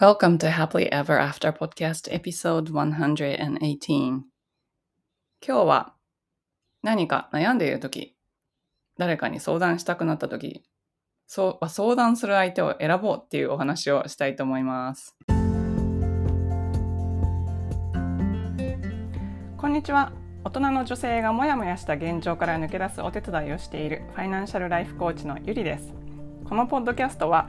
Welcome to Happily Ever After Podcast Episode 118今日は何か悩んでいるとき、誰かに相談したくなったとき、相談する相手を選ぼうっていうお話をしたいと思います。こんにちは。大人の女性がモヤモヤした現状から抜け出すお手伝いをしているファイナンシャルライフコーチのゆりです。このポッドキャストは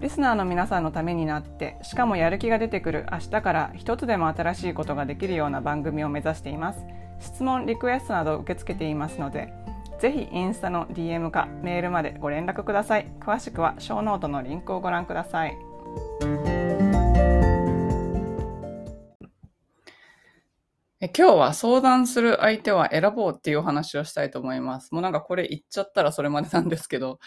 リスナーの皆さんのためになってしかもやる気が出てくる明日から一つでも新しいことができるような番組を目指しています。質問リクエストなど受け付けていますのでぜひインスタの DM かメールまでご連絡ください。詳しくはショーノートのリンクをご覧ください。え今日は相談する相手は選ぼうっていうお話をしたいと思います。もうなんかこれ言っちゃったらそれまでなんですけど、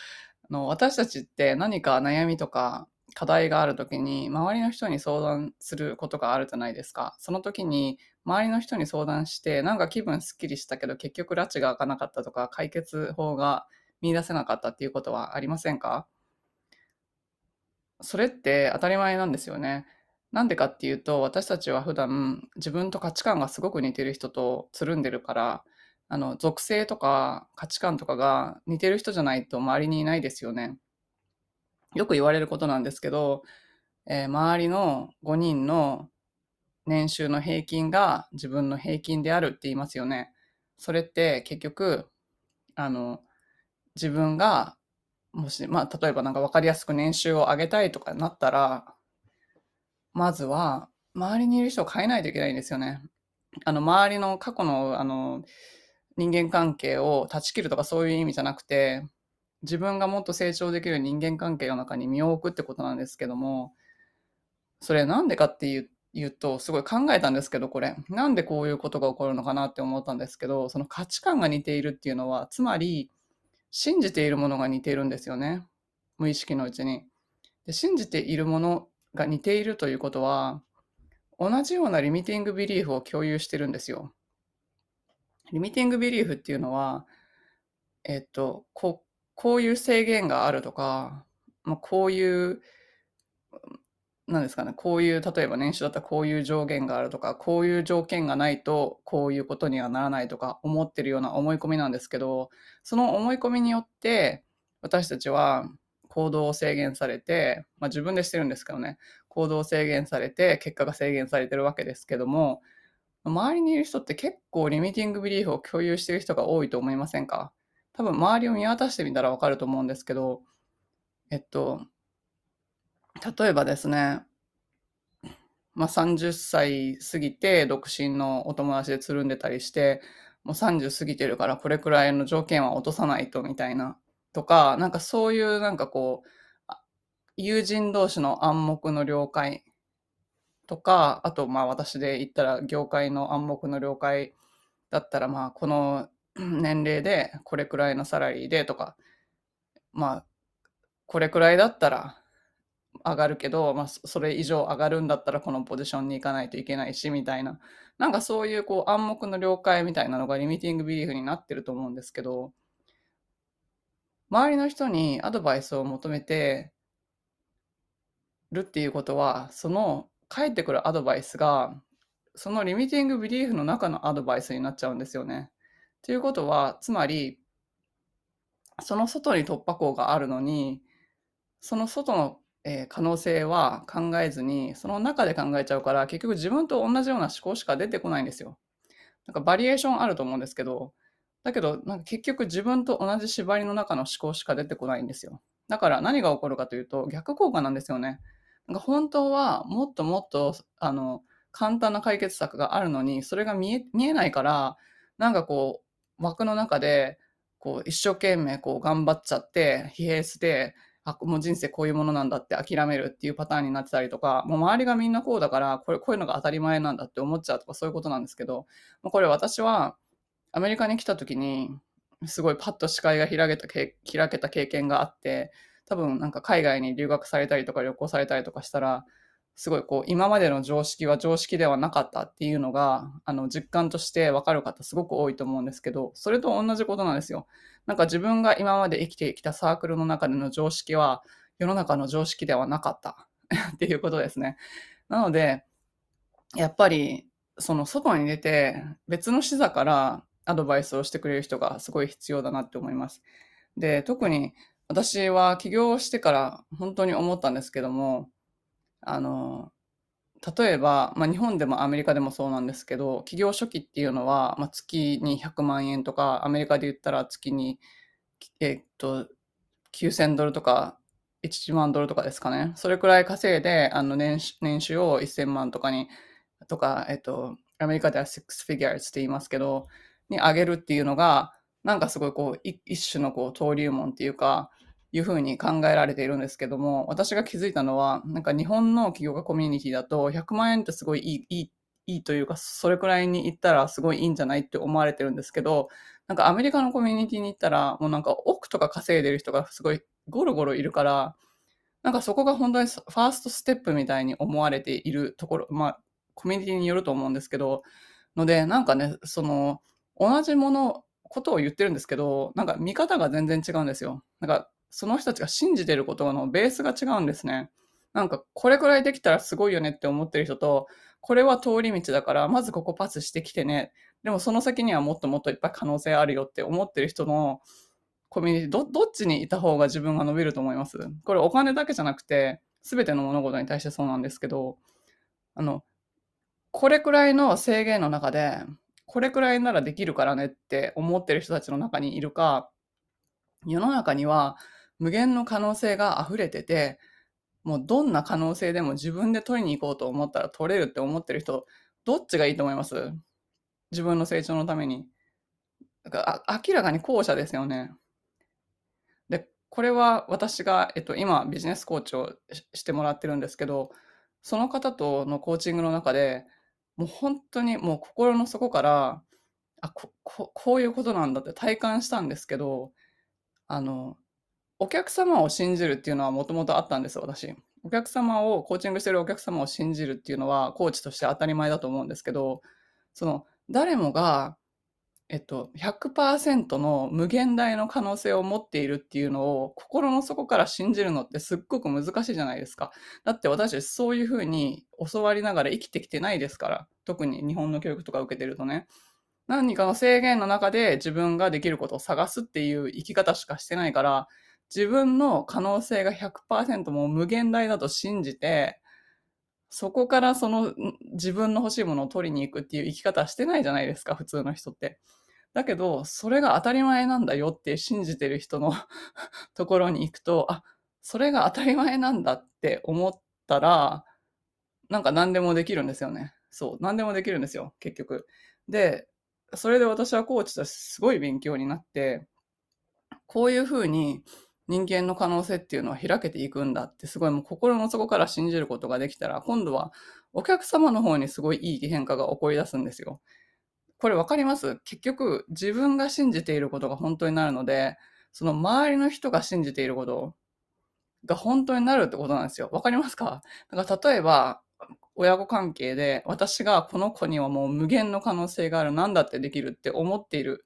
あの、私たちって何か悩みとか課題がある時に、周りの人に相談することがあるじゃないですか。その時に、周りの人に相談して、なんか気分すっきりしたけど、結局拉致が開かなかったとか、解決法が見出せなかったっていうことはありませんか？それって当たり前なんですよね。なんでかっていうと、私たちは普段自分と価値観がすごく似てる人とつるんでるから、あの、属性とか価値観とかが似てる人じゃないと周りにいないですよね。よく言われることなんですけど、えー、周りの5人の年収の平均が自分の平均であるって言いますよね。それって結局、あの、自分が、もし、まあ、例えばなんか分かりやすく年収を上げたいとかなったら、まずは、周りにいる人を変えないといけないんですよね。あの、周りの過去の、あの、人間関係を断ち切るとかそういう意味じゃなくて、自分がもっと成長できる人間関係の中に身を置くってことなんですけども、それなんでかっていう言うと、すごい考えたんですけど、これ。なんでこういうことが起こるのかなって思ったんですけど、その価値観が似ているっていうのは、つまり、信じているものが似ているんですよね。無意識のうちに。で信じているものが似ているということは、同じようなリミティングビリーフを共有してるんですよ。リミティングビリーフっていうのは、えっと、ここういう制限があるとか、まあ、こういう、なんですかね、こういう、例えば年収だったらこういう上限があるとか、こういう条件がないとこういうことにはならないとか思ってるような思い込みなんですけど、その思い込みによって私たちは行動を制限されて、まあ、自分でしてるんですけどね、行動を制限されて結果が制限されてるわけですけども、周りにいる人って結構リミティングビリーフを共有している人が多いと思いませんか？多分周りを見渡してみたらわかると思うんですけど、えっと、例えばですね、まあ、30歳過ぎて独身のお友達でつるんでたりして、もう30過ぎてるからこれくらいの条件は落とさないとみたいな、とか、なんかそういうなんかこう、友人同士の暗黙の了解とか、あと、まあ私で言ったら業界の暗黙の了解だったら、まあこの年齢でこれくらいのサラリーでとか、まあこれくらいだったら上がるけど、まあそれ以上上がるんだったらこのポジションに行かないといけないし、みたいな。なんかそういうこう暗黙の了解みたいなのがリミティングビリーフになってると思うんですけど、周りの人にアドバイスを求めてるっていうことは、その返ってくるアドバイスが、そのリミティングビリーフの中のアドバイスになっちゃうんですよね。ということは、つまり、その外に突破口があるのに、その外の、えー、可能性は考えずに、その中で考えちゃうから、結局自分と同じような思考しか出てこないんですよ。なんかバリエーションあると思うんですけど、だけど、なんか結局自分と同じ縛りの中の思考しか出てこないんですよ。だから何が起こるかというと、逆効果なんですよね。なんか本当はもっともっとあの簡単な解決策があるのにそれが見え見えないからなんかこう枠の中でこう一生懸命こう頑張っちゃって疲弊してあ、もう人生こういうものなんだって諦めるっていうパターンになってたりとか、もう周りがみんなこうだから、これ、こういうのが当たり前なんだって思っちゃうとかそういうことなんですけど、これ私はアメリカに来た時に、すごいパッと視界が開けた開けた経験があって、多分なんか海外に留学されたりとか旅行されたりとかしたら、すごいこう今までの常識は常識ではなかったっていうのがあの実感として分かる方すごく多いと思うんですけどそれと同じことなんですよ。なんか自分が今まで生きてきたサークルの中での常識は世の中の常識ではなかった っていうことですね。なのでやっぱりその外に出て別の視座からアドバイスをしてくれる人がすごい必要だなって思います。で特に私は起業してから本当に思ったんですけどもあの、例えば、まあ、日本でもアメリカでもそうなんですけど、企業初期っていうのは、まあ、月に100万円とか、アメリカで言ったら月に、えっと、9000ドルとか、1万ドルとかですかね。それくらい稼いで、あの年年収を1000万とかに、とか、えっと、アメリカでは6 figures って言いますけど、に上げるっていうのが、なんかすごいこう、一種のこう登竜門っていうか、いうふうに考えられているんですけども、私が気づいたのは、なんか日本の起業家コミュニティだと、100万円ってすごいいい、いい、いいというか、それくらいに行ったらすごいいいんじゃないって思われてるんですけど、なんかアメリカのコミュニティに行ったら、もうなんか億とか稼いでる人がすごいゴロゴロいるから、なんかそこが本当にファーストステップみたいに思われているところ、まあ、コミュニティによると思うんですけど、ので、なんかね、その、同じもの、ことを言ってるんですけど、なんか見方が全然違うんですよ。なんかその人たちが信じてることのベースが違うんですね。なんか、これくらいできたらすごいよねって思ってる人と、これは通り道だから、まずここパスしてきてね。でもその先にはもっともっといっぱい可能性あるよって思ってる人のコミュニティ、ど、どっちにいた方が自分が伸びると思います？これお金だけじゃなくて、すべての物事に対してそうなんですけど、あの、これくらいの制限の中で、これくらいならできるからねって思ってる人たちの中にいるか、世の中には無限の可能性が溢れてて、もうどんな可能性でも自分で取りに行こうと思ったら取れるって思ってる人、どっちがいいと思います？自分の成長のために。だか明らかに後者ですよね。で、これは私が、えっと、今ビジネスコーチをしてもらってるんですけど、その方とのコーチングの中でもう本当にもう心の底から、あこここういうことなんだって体感したんですけど、あの、お客様を信じるっていうのはもともとあったんです、私。お客様を、コーチングしてるお客様を信じるっていうのは、コーチとして当たり前だと思うんですけど、その、誰もが、えっと、100%の無限大の可能性を持っているっていうのを心の底から信じるのってすっごく難しいじゃないですか。だって私そういうふうに教わりながら生きてきてないですから。特に日本の教育とか受けてるとね。何かの制限の中で自分ができることを探すっていう生き方しかしてないから、自分の可能性が100%もう無限大だと信じて、そこからその自分の欲しいものを取りに行くっていう生き方してないじゃないですか、普通の人って。だけど、それが当たり前なんだよって信じてる人の ところに行くと、あ、それが当たり前なんだって思ったら、なんか何でもできるんですよね。そう、何でもできるんですよ、結局。で、それで私はコーチとしてすごい勉強になって、こういうふうに人間の可能性っていうのは開けていくんだってすごいもう心の底から信じることができたら今度はお客様の方にすごいいい変化が起こり出すんですよ。これ分かります？結局自分が信じていることが本当になるのでその周りの人が信じていることが本当になるってことなんですよ。わかりますか？だから例えば親子関係で私がこの子にはもう無限の可能性がある何だってできるって思っている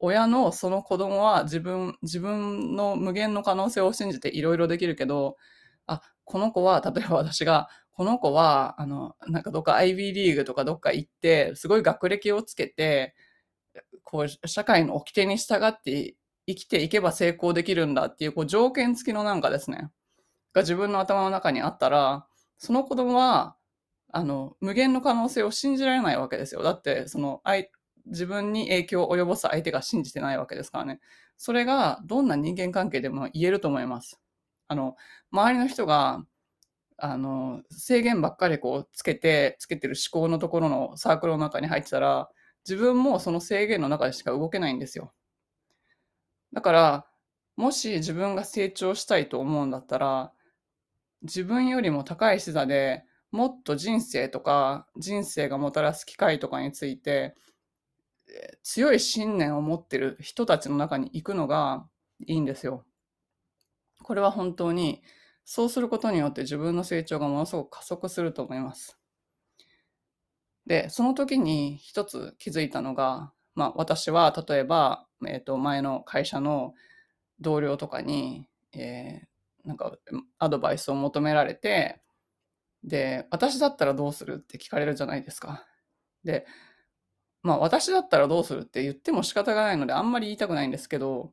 親のその子供は自分、自分の無限の可能性を信じていろいろできるけど、あ、この子は、例えば私が、この子は、あの、なんかどっか IB リーグとかどっか行って、すごい学歴をつけて、こう、社会の掟に従って生きていけば成功できるんだっていう、こう、条件付きのなんかですね、が自分の頭の中にあったら、その子供は、あの、無限の可能性を信じられないわけですよ。だって、その、自分に影響を及ぼす相手が信じてないわけですからね。それがどんな人間関係でも言えると思います。あの、周りの人が、あの、制限ばっかりこうつけて、つけてる思考のところのサークルの中に入ってたら、自分もその制限の中でしか動けないんですよ。だから、もし自分が成長したいと思うんだったら、自分よりも高い視座でもっと人生とか人生がもたらす機会とかについて強い信念を持ってる人たちの中に行くのがいいんですよ。これは本当にそうすることによって自分の成長がものすごく加速すると思います。で、その時に一つ気づいたのが、まあ私は例えば、えっ、ー、と前の会社の同僚とかに、えー、なんかアドバイスを求められて、で、私だったらどうするって聞かれるじゃないですか。で、まあ私だったらどうするって言っても仕方がないのであんまり言いたくないんですけど、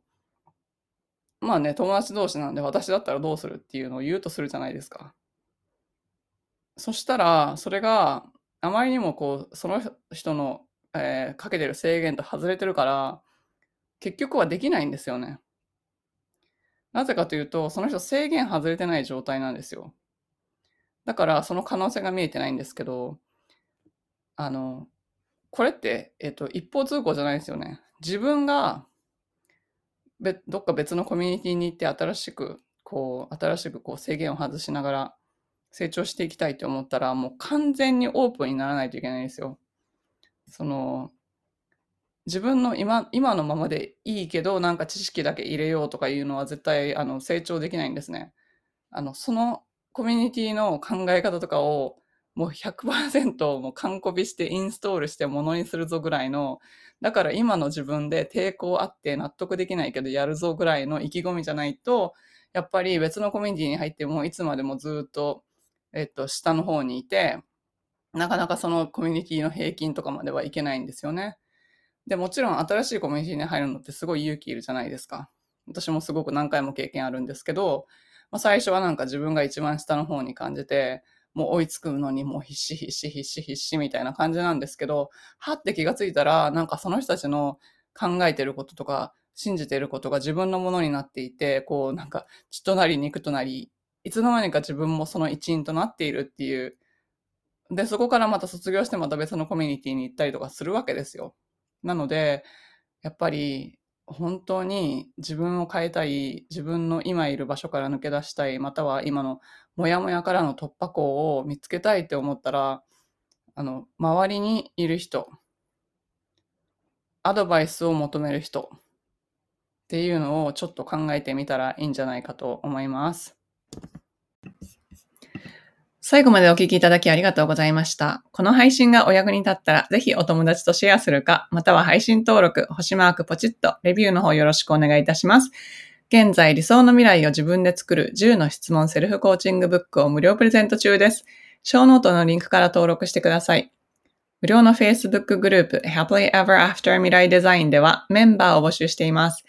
まあね、友達同士なんで私だったらどうするっていうのを言うとするじゃないですか。そしたら、それがあまりにもこう、その人の、えー、かけてる制限と外れてるから、結局はできないんですよね。なぜかというと、その人制限外れてない状態なんですよ。だからその可能性が見えてないんですけど、あの、これって、えっと、一方通行じゃないですよね。自分がべどっか別のコミュニティに行って新しく、こう、新しくこう制限を外しながら成長していきたいと思ったら、もう完全にオープンにならないといけないんですよ。その、自分の今今のままでいいけど、なんか知識だけ入れようとかいうのは絶対あの成長できないんですね。あの、そのコミュニティの考え方とかをもう100%もう完コピしてインストールしてものにするぞぐらいの、だから今の自分で抵抗あって納得できないけどやるぞぐらいの意気込みじゃないと、やっぱり別のコミュニティに入ってもいつまでもずっと、えっと、下の方にいて、なかなかそのコミュニティの平均とかまではいけないんですよね。で、もちろん新しいコミュニティに入るのってすごい勇気いるじゃないですか。私もすごく何回も経験あるんですけど、まあ、最初はなんか自分が一番下の方に感じて、もう追いつくのにもう必死必死必死必死みたいな感じなんですけど、はって気がついたら、なんかその人たちの考えてることとか、信じてることが自分のものになっていて、こうなんか血となり肉となり、いつの間にか自分もその一員となっているっていう。で、そこからまた卒業してまた別のコミュニティに行ったりとかするわけですよ。なので、やっぱり本当に自分を変えたい、自分の今いる場所から抜け出したい、または今のモヤモヤからの突破口を見つけたいって思ったら、あの、周りにいる人、アドバイスを求める人っていうのをちょっと考えてみたらいいんじゃないかと思います。最後までお聞きいただきありがとうございました。この配信がお役に立ったら、ぜひお友達とシェアするか、または配信登録、星マークポチッと、レビューの方よろしくお願いいたします。現在、理想の未来を自分で作る10の質問セルフコーチングブックを無料プレゼント中です。ショーノートのリンクから登録してください。無料の Facebook グループ Happily Ever After 未来デザインではメンバーを募集しています。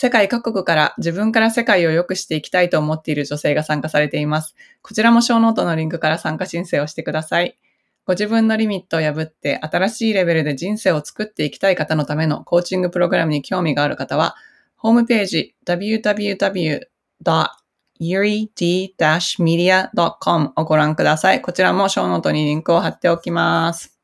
世界各国から自分から世界を良くしていきたいと思っている女性が参加されています。こちらもショーノートのリンクから参加申請をしてください。ご自分のリミットを破って新しいレベルで人生を作っていきたい方のためのコーチングプログラムに興味がある方は、ホームページ www.yuri-media.com をご覧ください。こちらもショーノートにリンクを貼っておきます。